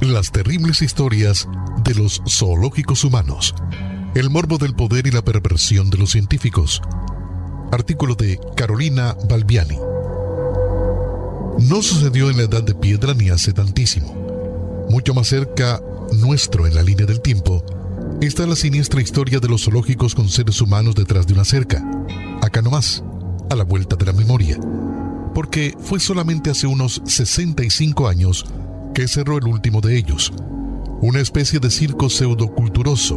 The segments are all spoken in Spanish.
Las terribles historias de los zoológicos humanos. El morbo del poder y la perversión de los científicos. Artículo de Carolina Balbiani. No sucedió en la edad de piedra ni hace tantísimo. Mucho más cerca nuestro en la línea del tiempo está la siniestra historia de los zoológicos con seres humanos detrás de una cerca. Acá nomás, a la vuelta de la memoria. Porque fue solamente hace unos 65 años que cerró el último de ellos, una especie de circo pseudoculturoso,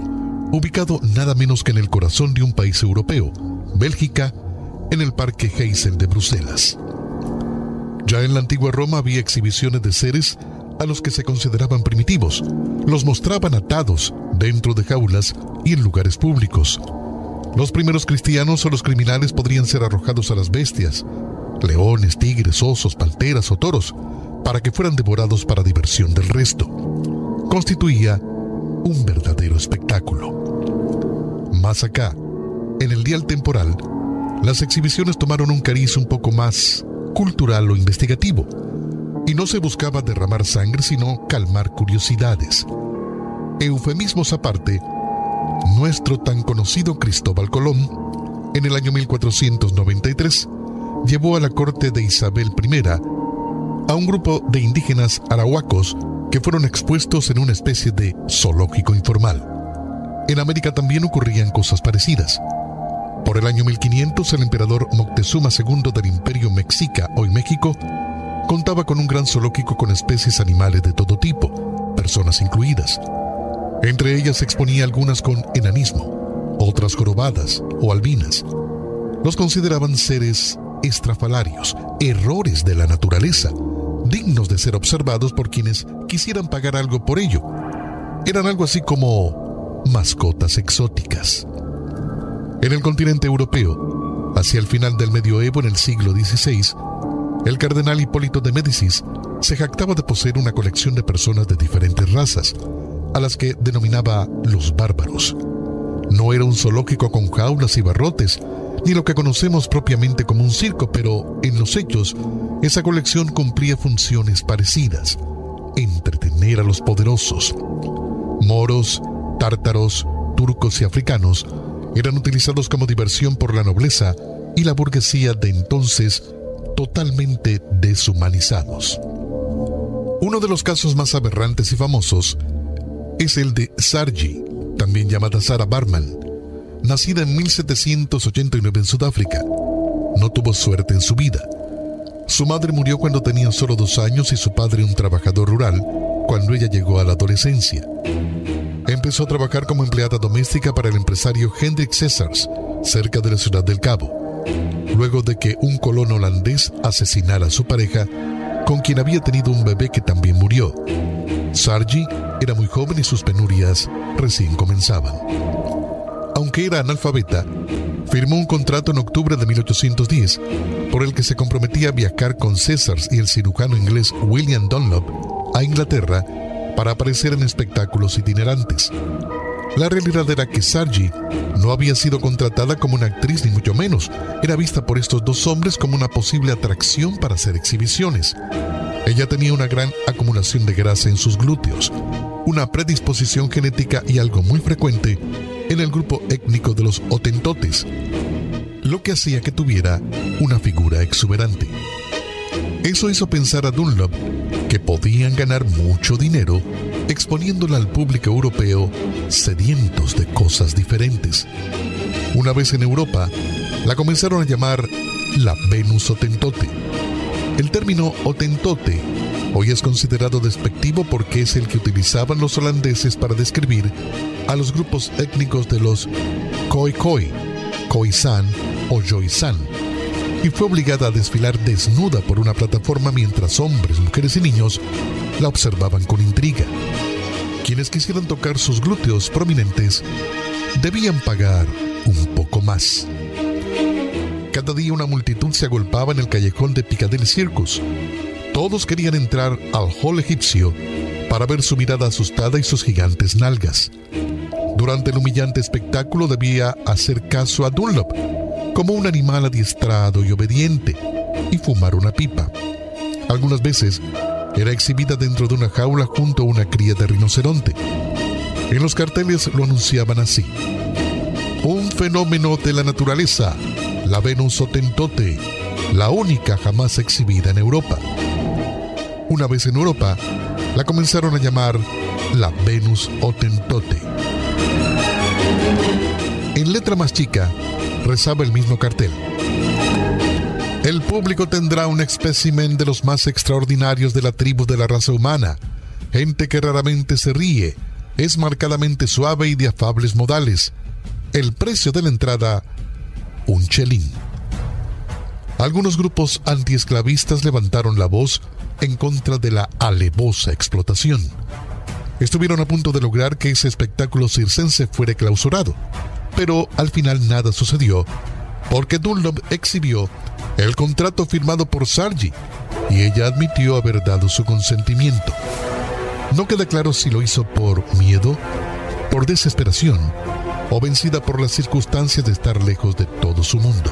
ubicado nada menos que en el corazón de un país europeo, Bélgica, en el Parque Heysel de Bruselas. Ya en la antigua Roma había exhibiciones de seres a los que se consideraban primitivos. Los mostraban atados dentro de jaulas y en lugares públicos. Los primeros cristianos o los criminales podrían ser arrojados a las bestias, leones, tigres, osos, palteras o toros, para que fueran devorados para diversión del resto. Constituía un verdadero espectáculo. Más acá, en el dial temporal, las exhibiciones tomaron un cariz un poco más cultural o investigativo, y no se buscaba derramar sangre, sino calmar curiosidades. Eufemismos aparte, nuestro tan conocido Cristóbal Colón, en el año 1493, llevó a la corte de Isabel I a un grupo de indígenas arahuacos que fueron expuestos en una especie de zoológico informal. En América también ocurrían cosas parecidas. Por el año 1500, el emperador Moctezuma II del Imperio Mexica, hoy México, contaba con un gran zoológico con especies animales de todo tipo, personas incluidas. Entre ellas se exponía algunas con enanismo, otras jorobadas o albinas. Los consideraban seres estrafalarios, errores de la naturaleza, dignos de ser observados por quienes quisieran pagar algo por ello. Eran algo así como mascotas exóticas. En el continente europeo, hacia el final del medioevo en el siglo XVI, el cardenal Hipólito de Médicis se jactaba de poseer una colección de personas de diferentes razas, a las que denominaba los bárbaros. No era un zoológico con jaulas y barrotes, ni lo que conocemos propiamente como un circo, pero en los hechos esa colección cumplía funciones parecidas, entretener a los poderosos. Moros, tártaros, turcos y africanos eran utilizados como diversión por la nobleza y la burguesía de entonces totalmente deshumanizados. Uno de los casos más aberrantes y famosos es el de Sarji, también llamada Sarah Barman, nacida en 1789 en Sudáfrica. No tuvo suerte en su vida. Su madre murió cuando tenía solo dos años y su padre un trabajador rural cuando ella llegó a la adolescencia. Empezó a trabajar como empleada doméstica para el empresario Hendrik Cesars, cerca de la ciudad del Cabo, luego de que un colono holandés asesinara a su pareja, con quien había tenido un bebé que también murió. Sargi era muy joven y sus penurias recién comenzaban aunque era analfabeta, firmó un contrato en octubre de 1810 por el que se comprometía a viajar con César y el cirujano inglés William Dunlop a Inglaterra para aparecer en espectáculos itinerantes. La realidad era que Sargi no había sido contratada como una actriz ni mucho menos, era vista por estos dos hombres como una posible atracción para hacer exhibiciones. Ella tenía una gran acumulación de grasa en sus glúteos, una predisposición genética y algo muy frecuente en el grupo étnico de los Otentotes, lo que hacía que tuviera una figura exuberante. Eso hizo pensar a Dunlop que podían ganar mucho dinero exponiéndola al público europeo sedientos de cosas diferentes. Una vez en Europa, la comenzaron a llamar la Venus Otentote. El término Otentote Hoy es considerado despectivo porque es el que utilizaban los holandeses para describir a los grupos étnicos de los Khoi Khoi, Khoisan o Joisan, y fue obligada a desfilar desnuda por una plataforma mientras hombres, mujeres y niños la observaban con intriga. Quienes quisieran tocar sus glúteos prominentes debían pagar un poco más. Cada día una multitud se agolpaba en el callejón de Piccadilly Circus, todos querían entrar al hall egipcio para ver su mirada asustada y sus gigantes nalgas. Durante el humillante espectáculo debía hacer caso a Dunlop como un animal adiestrado y obediente y fumar una pipa. Algunas veces era exhibida dentro de una jaula junto a una cría de rinoceronte. En los carteles lo anunciaban así. Un fenómeno de la naturaleza, la Venus Otentote, la única jamás exhibida en Europa. Una vez en Europa, la comenzaron a llamar la Venus Otentote. En letra más chica, rezaba el mismo cartel. El público tendrá un espécimen de los más extraordinarios de la tribu de la raza humana, gente que raramente se ríe, es marcadamente suave y de afables modales. El precio de la entrada, un chelín. Algunos grupos antiesclavistas levantaron la voz en contra de la alevosa explotación. Estuvieron a punto de lograr que ese espectáculo circense fuera clausurado, pero al final nada sucedió porque Dunlop exhibió el contrato firmado por Sargi y ella admitió haber dado su consentimiento. No queda claro si lo hizo por miedo, por desesperación o vencida por las circunstancias de estar lejos de todo su mundo.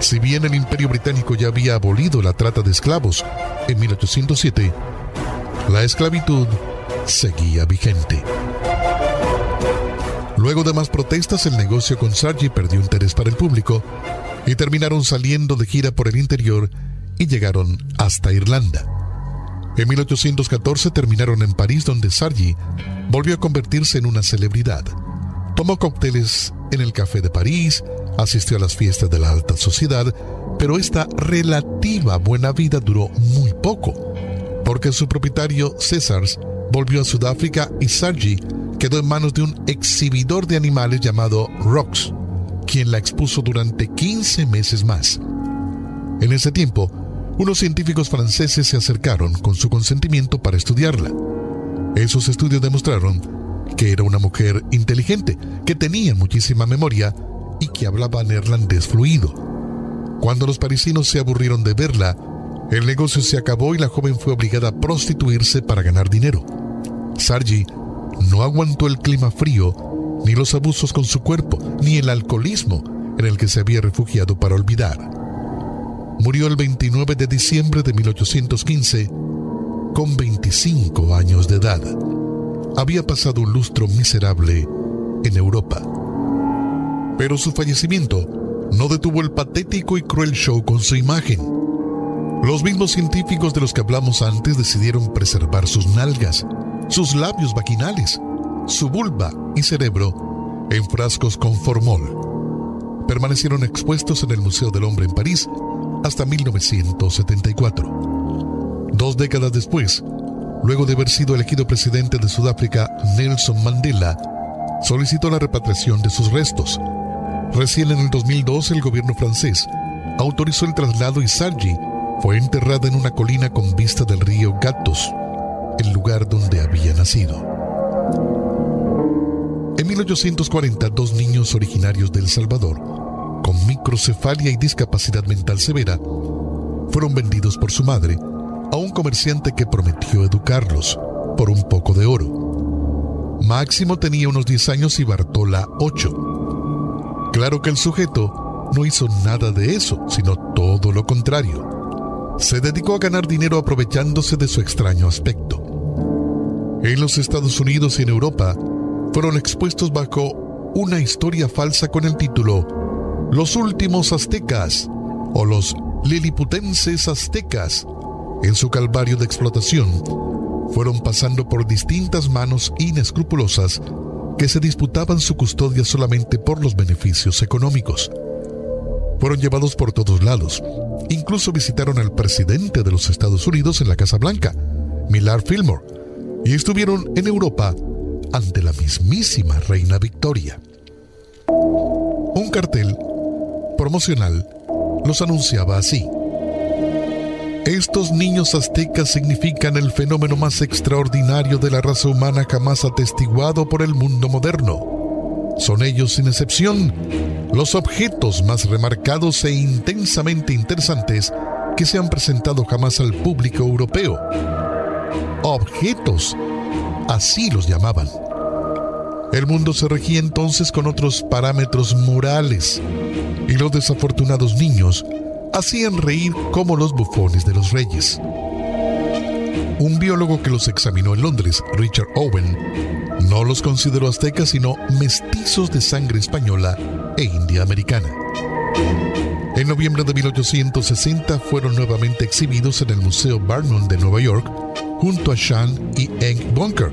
Si bien el imperio británico ya había abolido la trata de esclavos en 1807, la esclavitud seguía vigente. Luego de más protestas, el negocio con Sargi perdió interés para el público y terminaron saliendo de gira por el interior y llegaron hasta Irlanda. En 1814 terminaron en París donde Sargi volvió a convertirse en una celebridad. Tomó cócteles en el Café de París, asistió a las fiestas de la alta sociedad, pero esta relativa buena vida duró muy poco, porque su propietario Césars volvió a Sudáfrica y Sargi quedó en manos de un exhibidor de animales llamado Rox, quien la expuso durante 15 meses más. En ese tiempo, unos científicos franceses se acercaron con su consentimiento para estudiarla. Esos estudios demostraron que era una mujer inteligente, que tenía muchísima memoria y que hablaba neerlandés fluido. Cuando los parisinos se aburrieron de verla, el negocio se acabó y la joven fue obligada a prostituirse para ganar dinero. Sargi no aguantó el clima frío, ni los abusos con su cuerpo, ni el alcoholismo en el que se había refugiado para olvidar. Murió el 29 de diciembre de 1815 con 25 años de edad. Había pasado un lustro miserable en Europa. Pero su fallecimiento no detuvo el patético y cruel show con su imagen. Los mismos científicos de los que hablamos antes decidieron preservar sus nalgas, sus labios vaginales, su vulva y cerebro en frascos con formol. Permanecieron expuestos en el Museo del Hombre en París hasta 1974. Dos décadas después, luego de haber sido elegido presidente de Sudáfrica, Nelson Mandela solicitó la repatriación de sus restos. Recién en el 2002 el gobierno francés autorizó el traslado y Sargi fue enterrada en una colina con vista del río Gatos, el lugar donde había nacido. En 1840, dos niños originarios de El Salvador, con microcefalia y discapacidad mental severa, fueron vendidos por su madre a un comerciante que prometió educarlos por un poco de oro. Máximo tenía unos 10 años y Bartola 8. Claro que el sujeto no hizo nada de eso, sino todo lo contrario. Se dedicó a ganar dinero aprovechándose de su extraño aspecto en los Estados Unidos y en Europa fueron expuestos bajo una historia falsa con el título Los últimos aztecas o los liliputenses aztecas. En su calvario de explotación, fueron pasando por distintas manos inescrupulosas que se disputaban su custodia solamente por los beneficios económicos. Fueron llevados por todos lados. Incluso visitaron al presidente de los Estados Unidos en la Casa Blanca, Millard Fillmore, y estuvieron en Europa ante la mismísima reina Victoria. Un cartel promocional los anunciaba así. Estos niños aztecas significan el fenómeno más extraordinario de la raza humana jamás atestiguado por el mundo moderno. Son ellos, sin excepción, los objetos más remarcados e intensamente interesantes que se han presentado jamás al público europeo objetos, así los llamaban. El mundo se regía entonces con otros parámetros morales y los desafortunados niños hacían reír como los bufones de los reyes. Un biólogo que los examinó en Londres, Richard Owen, no los consideró aztecas sino mestizos de sangre española e india americana. En noviembre de 1860 fueron nuevamente exhibidos en el Museo Barnum de Nueva York junto a Shan y Eng Bunker,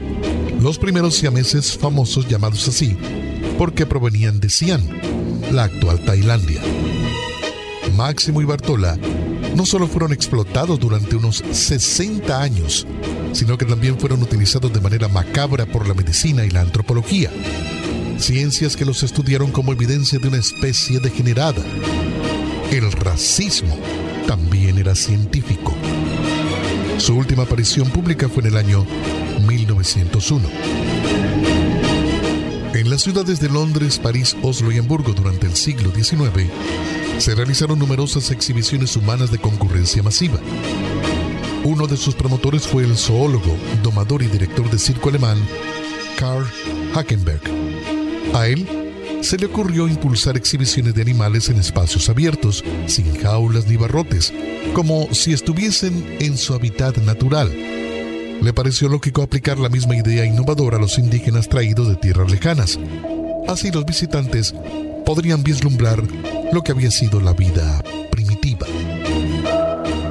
los primeros siameses famosos llamados así porque provenían de Siam, la actual Tailandia. Máximo y Bartola no solo fueron explotados durante unos 60 años, sino que también fueron utilizados de manera macabra por la medicina y la antropología, ciencias que los estudiaron como evidencia de una especie degenerada. El racismo también era científico. Su última aparición pública fue en el año 1901. En las ciudades de Londres, París, Oslo y Hamburgo durante el siglo XIX, se realizaron numerosas exhibiciones humanas de concurrencia masiva. Uno de sus promotores fue el zoólogo, domador y director de circo alemán, Karl Hackenberg. A él se le ocurrió impulsar exhibiciones de animales en espacios abiertos, sin jaulas ni barrotes, como si estuviesen en su hábitat natural. Le pareció lógico aplicar la misma idea innovadora a los indígenas traídos de tierras lejanas. Así los visitantes podrían vislumbrar lo que había sido la vida primitiva.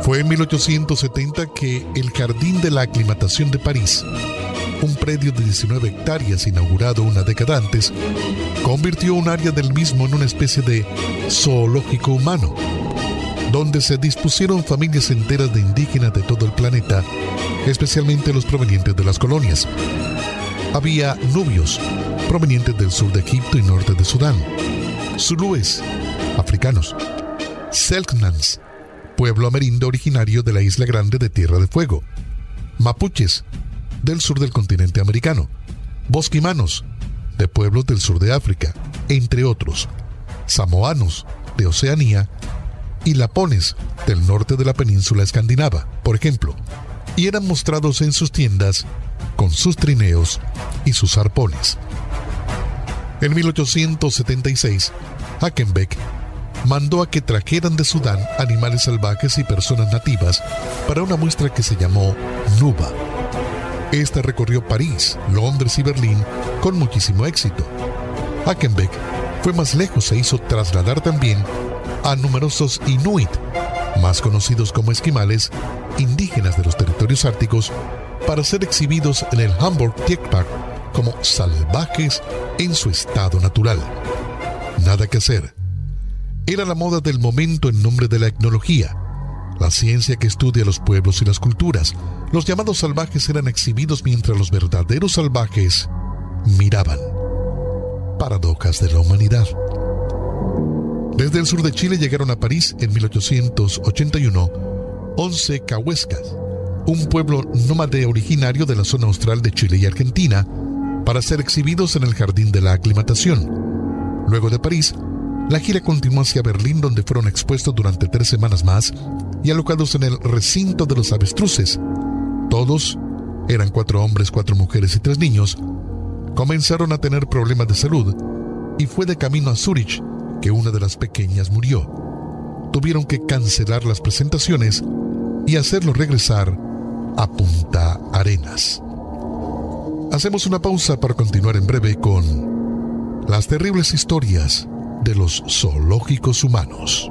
Fue en 1870 que el Jardín de la Aclimatación de París, un predio de 19 hectáreas inaugurado una década antes, convirtió un área del mismo en una especie de zoológico humano, donde se dispusieron familias enteras de indígenas de todo el planeta, especialmente los provenientes de las colonias. Había nubios, provenientes del sur de Egipto y norte de Sudán, zulúes, africanos, Selknans, pueblo amerindio originario de la isla grande de Tierra de Fuego, mapuches, del sur del continente americano, bosquimanos, de pueblos del sur de África, entre otros, samoanos, de Oceanía, y lapones, del norte de la península escandinava, por ejemplo, y eran mostrados en sus tiendas con sus trineos y sus arpones. En 1876, Hackenbeck mandó a que trajeran de Sudán animales salvajes y personas nativas para una muestra que se llamó Nuba. Esta recorrió París, Londres y Berlín con muchísimo éxito. Hackenbeck fue más lejos e hizo trasladar también a numerosos Inuit, más conocidos como esquimales, indígenas de los territorios árticos, para ser exhibidos en el Hamburg Tierpark como salvajes en su estado natural. Nada que hacer. Era la moda del momento en nombre de la etnología, la ciencia que estudia los pueblos y las culturas. Los llamados salvajes eran exhibidos mientras los verdaderos salvajes miraban. Paradojas de la humanidad. Desde el sur de Chile llegaron a París en 1881 11 cahuescas, un pueblo nómade originario de la zona austral de Chile y Argentina, para ser exhibidos en el Jardín de la Aclimatación. Luego de París, la gira continuó hacia Berlín donde fueron expuestos durante tres semanas más y alocados en el recinto de los avestruces. Todos, eran cuatro hombres, cuatro mujeres y tres niños, comenzaron a tener problemas de salud y fue de camino a Zurich que una de las pequeñas murió. Tuvieron que cancelar las presentaciones y hacerlo regresar a Punta Arenas. Hacemos una pausa para continuar en breve con las terribles historias de los zoológicos humanos.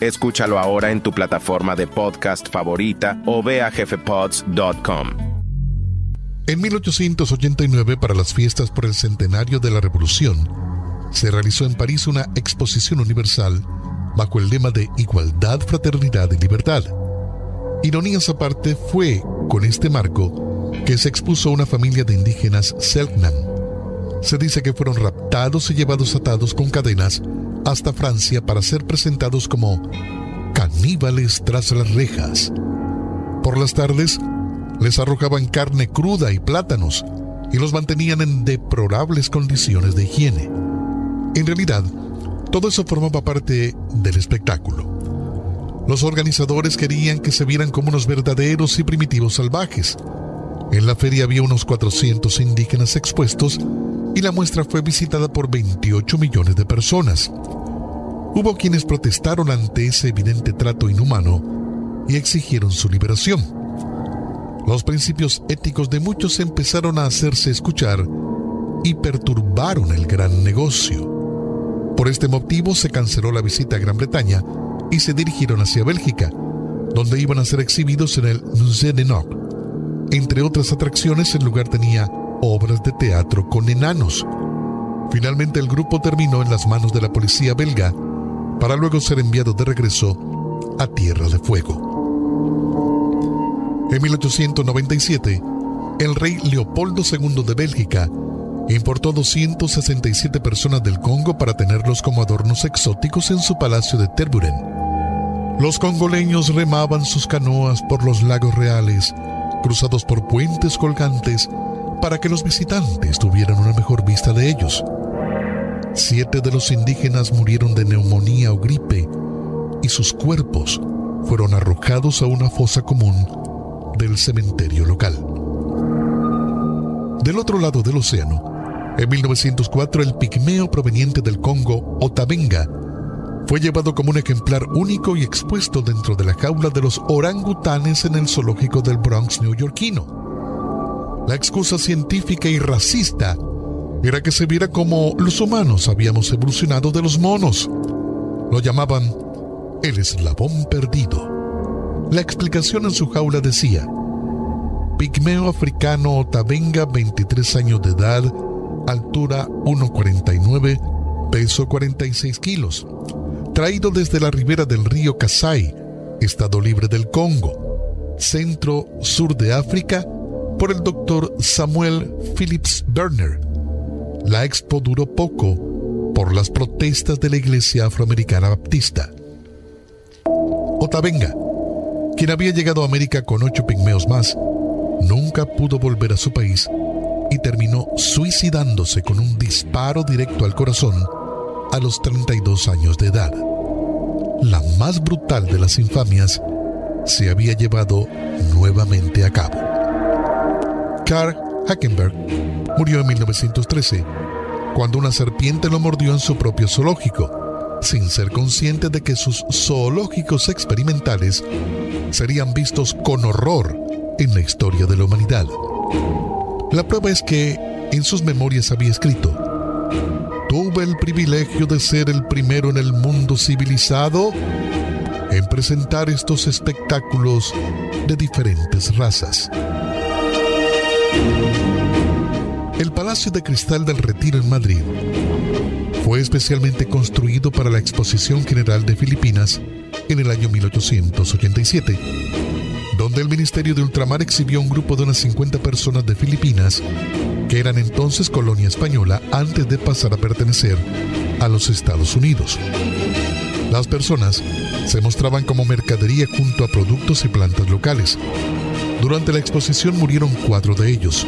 Escúchalo ahora en tu plataforma de podcast favorita o ve a jefepods.com. En 1889, para las fiestas por el centenario de la Revolución, se realizó en París una exposición universal bajo el lema de Igualdad, Fraternidad y Libertad. Ironías aparte, fue con este marco que se expuso una familia de indígenas Selknam. Se dice que fueron raptados y llevados atados con cadenas hasta Francia para ser presentados como caníbales tras las rejas. Por las tardes, les arrojaban carne cruda y plátanos y los mantenían en deplorables condiciones de higiene. En realidad, todo eso formaba parte del espectáculo. Los organizadores querían que se vieran como unos verdaderos y primitivos salvajes. En la feria había unos 400 indígenas expuestos y la muestra fue visitada por 28 millones de personas. Hubo quienes protestaron ante ese evidente trato inhumano y exigieron su liberación. Los principios éticos de muchos empezaron a hacerse escuchar y perturbaron el gran negocio. Por este motivo se canceló la visita a Gran Bretaña y se dirigieron hacia Bélgica, donde iban a ser exhibidos en el Musée de Noc. Entre otras atracciones, el lugar tenía obras de teatro con enanos. Finalmente el grupo terminó en las manos de la policía belga para luego ser enviado de regreso a Tierra de Fuego. En 1897, el rey Leopoldo II de Bélgica importó 267 personas del Congo para tenerlos como adornos exóticos en su palacio de Terburen. Los congoleños remaban sus canoas por los lagos reales, cruzados por puentes colgantes, para que los visitantes tuvieran una mejor vista de ellos. Siete de los indígenas murieron de neumonía o gripe y sus cuerpos fueron arrojados a una fosa común del cementerio local. Del otro lado del océano, en 1904, el pigmeo proveniente del Congo, Otabenga, fue llevado como un ejemplar único y expuesto dentro de la jaula de los orangutanes en el zoológico del Bronx neoyorquino. La excusa científica y racista era que se viera como los humanos habíamos evolucionado de los monos. Lo llamaban el eslabón perdido. La explicación en su jaula decía, pigmeo africano Otabenga, 23 años de edad, altura 1,49, peso 46 kilos, traído desde la ribera del río Kasai, Estado Libre del Congo, centro-sur de África, por el doctor Samuel Phillips Berner. La expo duró poco por las protestas de la Iglesia Afroamericana Baptista. Otavenga, quien había llegado a América con ocho pigmeos más, nunca pudo volver a su país y terminó suicidándose con un disparo directo al corazón a los 32 años de edad. La más brutal de las infamias se había llevado nuevamente a cabo. Karl Hackenberg murió en 1913 cuando una serpiente lo mordió en su propio zoológico, sin ser consciente de que sus zoológicos experimentales serían vistos con horror en la historia de la humanidad. La prueba es que en sus memorias había escrito, tuve el privilegio de ser el primero en el mundo civilizado en presentar estos espectáculos de diferentes razas. El Palacio de Cristal del Retiro en Madrid fue especialmente construido para la Exposición General de Filipinas en el año 1887 donde el Ministerio de Ultramar exhibió un grupo de unas 50 personas de Filipinas, que eran entonces colonia española antes de pasar a pertenecer a los Estados Unidos. Las personas se mostraban como mercadería junto a productos y plantas locales. Durante la exposición murieron cuatro de ellos.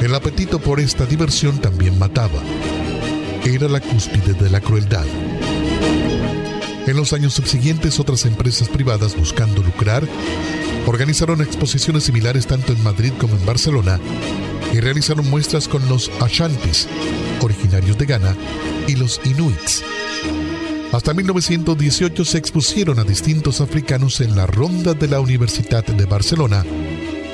El apetito por esta diversión también mataba. Era la cúspide de la crueldad. En los años subsiguientes, otras empresas privadas buscando lucrar organizaron exposiciones similares tanto en Madrid como en Barcelona y realizaron muestras con los Ashantis, originarios de Ghana, y los Inuits. Hasta 1918 se expusieron a distintos africanos en la ronda de la Universidad de Barcelona,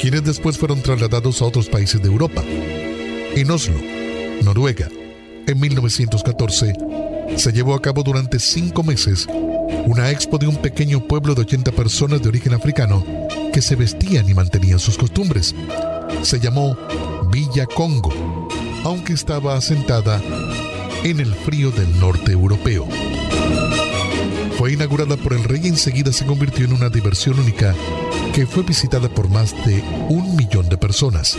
quienes después fueron trasladados a otros países de Europa. En Oslo, Noruega, en 1914, se llevó a cabo durante cinco meses una expo de un pequeño pueblo de 80 personas de origen africano que se vestían y mantenían sus costumbres. Se llamó Villa Congo, aunque estaba asentada en el frío del norte europeo. Fue inaugurada por el rey y enseguida se convirtió en una diversión única que fue visitada por más de un millón de personas.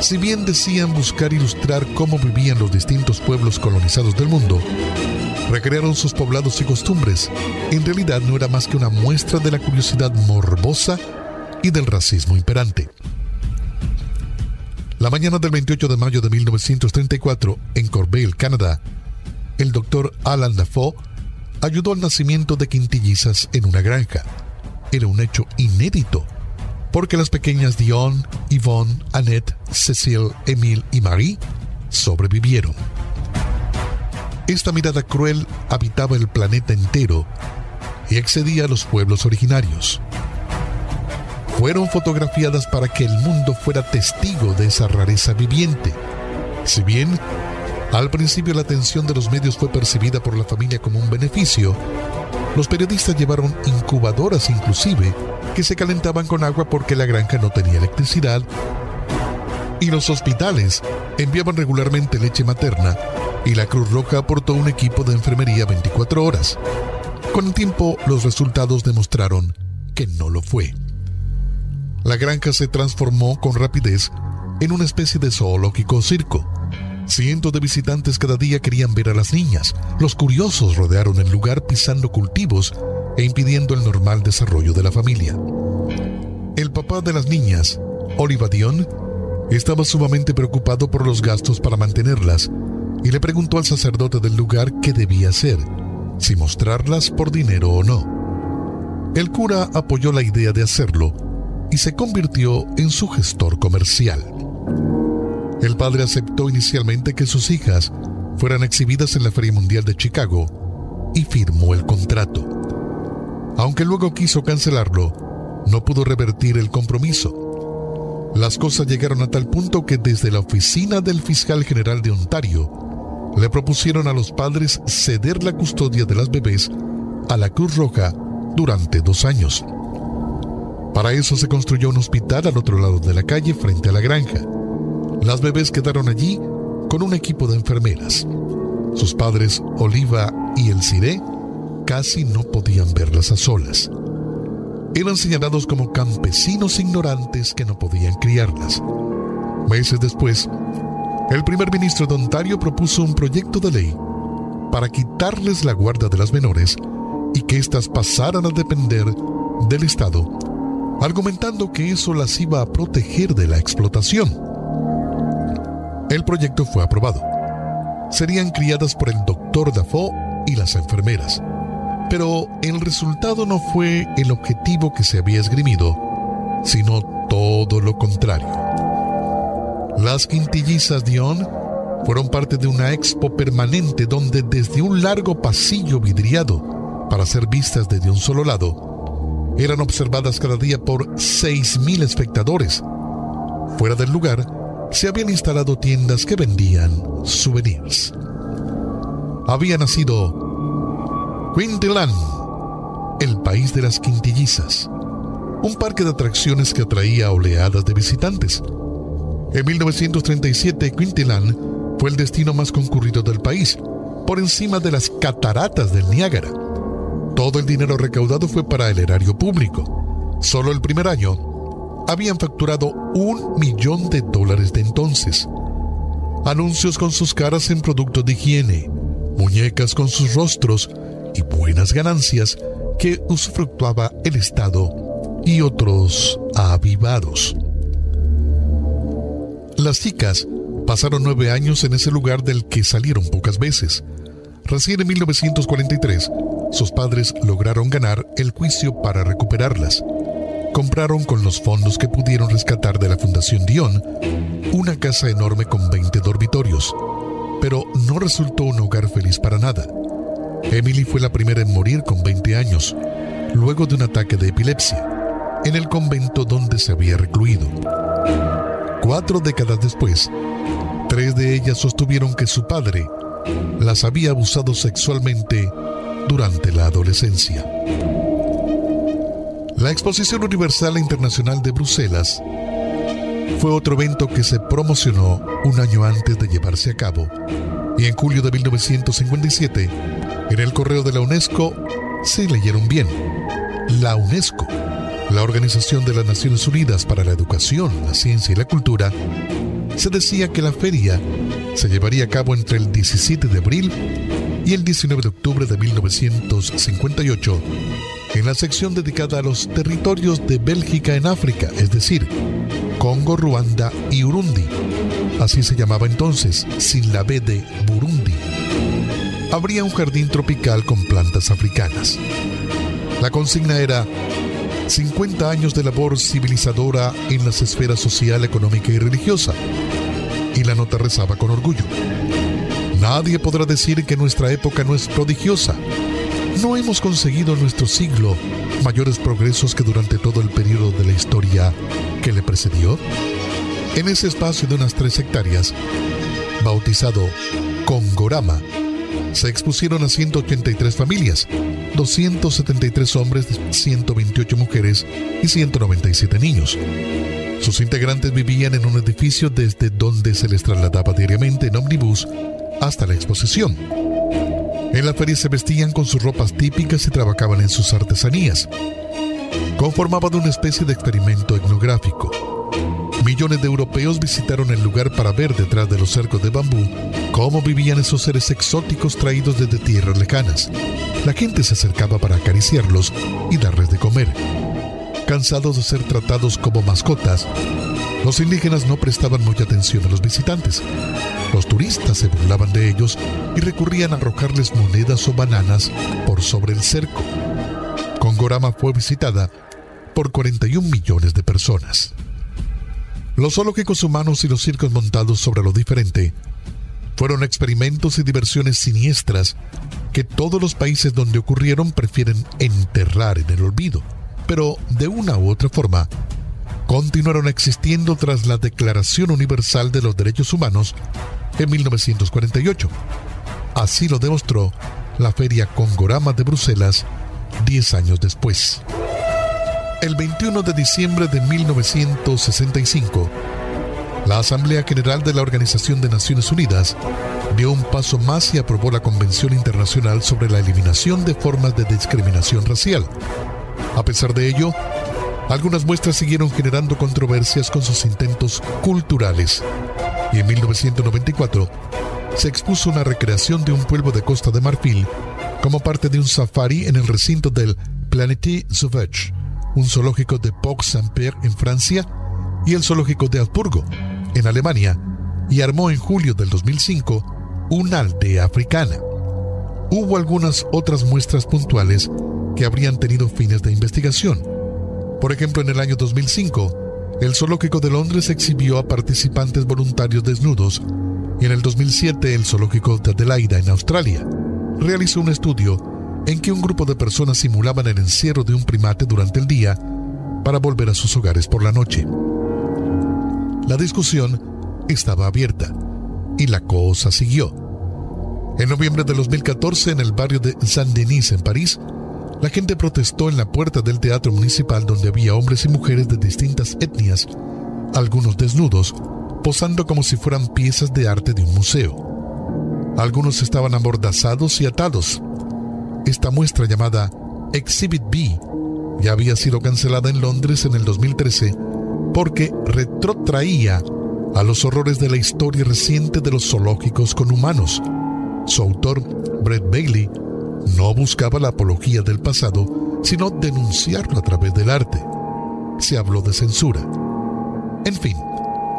Si bien decían buscar ilustrar cómo vivían los distintos pueblos colonizados del mundo, recrearon sus poblados y costumbres. En realidad no era más que una muestra de la curiosidad morbosa y del racismo imperante. La mañana del 28 de mayo de 1934, en Corbeil, Canadá, el doctor Alan Dafoe ayudó al nacimiento de quintillizas en una granja. Era un hecho inédito, porque las pequeñas Dion, Yvonne, Annette, Cecile, Emile y Marie sobrevivieron. Esta mirada cruel habitaba el planeta entero y excedía a los pueblos originarios. Fueron fotografiadas para que el mundo fuera testigo de esa rareza viviente. Si bien al principio la atención de los medios fue percibida por la familia como un beneficio. Los periodistas llevaron incubadoras inclusive que se calentaban con agua porque la granja no tenía electricidad. Y los hospitales enviaban regularmente leche materna y la Cruz Roja aportó un equipo de enfermería 24 horas. Con el tiempo los resultados demostraron que no lo fue. La granja se transformó con rapidez en una especie de zoológico circo Cientos de visitantes cada día querían ver a las niñas. Los curiosos rodearon el lugar pisando cultivos e impidiendo el normal desarrollo de la familia. El papá de las niñas, Oliva Dion, estaba sumamente preocupado por los gastos para mantenerlas y le preguntó al sacerdote del lugar qué debía hacer, si mostrarlas por dinero o no. El cura apoyó la idea de hacerlo y se convirtió en su gestor comercial. El padre aceptó inicialmente que sus hijas fueran exhibidas en la Feria Mundial de Chicago y firmó el contrato. Aunque luego quiso cancelarlo, no pudo revertir el compromiso. Las cosas llegaron a tal punto que desde la oficina del fiscal general de Ontario le propusieron a los padres ceder la custodia de las bebés a la Cruz Roja durante dos años. Para eso se construyó un hospital al otro lado de la calle frente a la granja. Las bebés quedaron allí con un equipo de enfermeras. Sus padres, Oliva y El Ciré, casi no podían verlas a solas. Eran señalados como campesinos ignorantes que no podían criarlas. Meses después, el primer ministro de Ontario propuso un proyecto de ley para quitarles la guarda de las menores y que éstas pasaran a depender del Estado, argumentando que eso las iba a proteger de la explotación. El proyecto fue aprobado. Serían criadas por el doctor Dafoe y las enfermeras. Pero el resultado no fue el objetivo que se había esgrimido, sino todo lo contrario. Las quintillizas Dion fueron parte de una expo permanente donde desde un largo pasillo vidriado para ser vistas desde un solo lado, eran observadas cada día por 6.000 espectadores. Fuera del lugar, se habían instalado tiendas que vendían souvenirs. Había nacido Quintilan, el país de las quintillizas, un parque de atracciones que atraía oleadas de visitantes. En 1937, Quintilan fue el destino más concurrido del país, por encima de las cataratas del Niágara. Todo el dinero recaudado fue para el erario público. Solo el primer año, habían facturado un millón de dólares de entonces. Anuncios con sus caras en productos de higiene, muñecas con sus rostros y buenas ganancias que usufructuaba el Estado y otros avivados. Las chicas pasaron nueve años en ese lugar del que salieron pocas veces. Recién en 1943, sus padres lograron ganar el juicio para recuperarlas compraron con los fondos que pudieron rescatar de la Fundación Dion una casa enorme con 20 dormitorios, pero no resultó un hogar feliz para nada. Emily fue la primera en morir con 20 años, luego de un ataque de epilepsia, en el convento donde se había recluido. Cuatro décadas después, tres de ellas sostuvieron que su padre las había abusado sexualmente durante la adolescencia. La Exposición Universal Internacional de Bruselas fue otro evento que se promocionó un año antes de llevarse a cabo y en julio de 1957 en el correo de la UNESCO se leyeron bien. La UNESCO, la Organización de las Naciones Unidas para la Educación, la Ciencia y la Cultura, se decía que la feria se llevaría a cabo entre el 17 de abril y el 19 de octubre de 1958 en la sección dedicada a los territorios de Bélgica en África, es decir, Congo, Ruanda y Urundi. Así se llamaba entonces, sin la B de Burundi. Habría un jardín tropical con plantas africanas. La consigna era 50 años de labor civilizadora en las esferas social, económica y religiosa. Y la nota rezaba con orgullo. Nadie podrá decir que nuestra época no es prodigiosa. No hemos conseguido en nuestro siglo mayores progresos que durante todo el periodo de la historia que le precedió. En ese espacio de unas tres hectáreas, bautizado Congorama, se expusieron a 183 familias, 273 hombres, 128 mujeres y 197 niños. Sus integrantes vivían en un edificio desde donde se les trasladaba diariamente en ómnibus hasta la exposición. En la feria se vestían con sus ropas típicas y trabajaban en sus artesanías. Conformaba de una especie de experimento etnográfico. Millones de europeos visitaron el lugar para ver detrás de los cercos de bambú cómo vivían esos seres exóticos traídos desde tierras lejanas. La gente se acercaba para acariciarlos y darles de comer. Cansados de ser tratados como mascotas, los indígenas no prestaban mucha atención a los visitantes. Los turistas se burlaban de ellos y recurrían a arrojarles monedas o bananas por sobre el cerco. Congorama fue visitada por 41 millones de personas. Los zoológicos humanos y los circos montados sobre lo diferente fueron experimentos y diversiones siniestras que todos los países donde ocurrieron prefieren enterrar en el olvido, pero de una u otra forma continuaron existiendo tras la Declaración Universal de los Derechos Humanos en 1948. Así lo demostró la Feria Congorama de Bruselas 10 años después. El 21 de diciembre de 1965, la Asamblea General de la Organización de Naciones Unidas dio un paso más y aprobó la Convención Internacional sobre la Eliminación de Formas de Discriminación Racial. A pesar de ello, algunas muestras siguieron generando controversias con sus intentos culturales y en 1994 se expuso una recreación de un pueblo de Costa de Marfil como parte de un safari en el recinto del Planety Sauvage, un zoológico de Port-Saint-Pierre en Francia y el zoológico de Habsburgo en Alemania, y armó en julio del 2005 una aldea africana. Hubo algunas otras muestras puntuales que habrían tenido fines de investigación. Por ejemplo, en el año 2005, el Zoológico de Londres exhibió a participantes voluntarios desnudos y en el 2007 el Zoológico de Adelaida en Australia realizó un estudio en que un grupo de personas simulaban el encierro de un primate durante el día para volver a sus hogares por la noche. La discusión estaba abierta y la cosa siguió. En noviembre de 2014, en el barrio de Saint-Denis, en París, la gente protestó en la puerta del teatro municipal donde había hombres y mujeres de distintas etnias, algunos desnudos, posando como si fueran piezas de arte de un museo. Algunos estaban amordazados y atados. Esta muestra llamada Exhibit B ya había sido cancelada en Londres en el 2013 porque retrotraía a los horrores de la historia reciente de los zoológicos con humanos. Su autor, Brett Bailey, no buscaba la apología del pasado, sino denunciarlo a través del arte. Se habló de censura. En fin,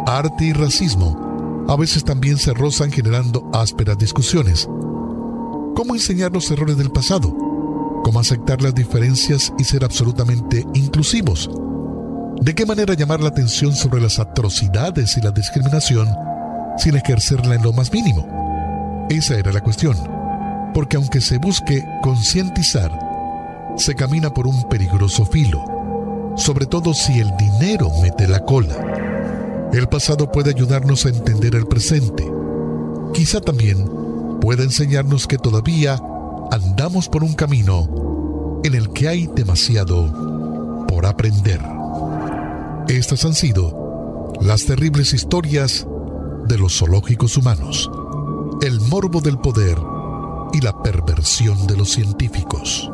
arte y racismo a veces también se rozan generando ásperas discusiones. ¿Cómo enseñar los errores del pasado? ¿Cómo aceptar las diferencias y ser absolutamente inclusivos? ¿De qué manera llamar la atención sobre las atrocidades y la discriminación sin ejercerla en lo más mínimo? Esa era la cuestión porque aunque se busque concientizar, se camina por un peligroso filo, sobre todo si el dinero mete la cola. El pasado puede ayudarnos a entender el presente. Quizá también puede enseñarnos que todavía andamos por un camino en el que hay demasiado por aprender. Estas han sido las terribles historias de los zoológicos humanos, el morbo del poder, y la perversión de los científicos.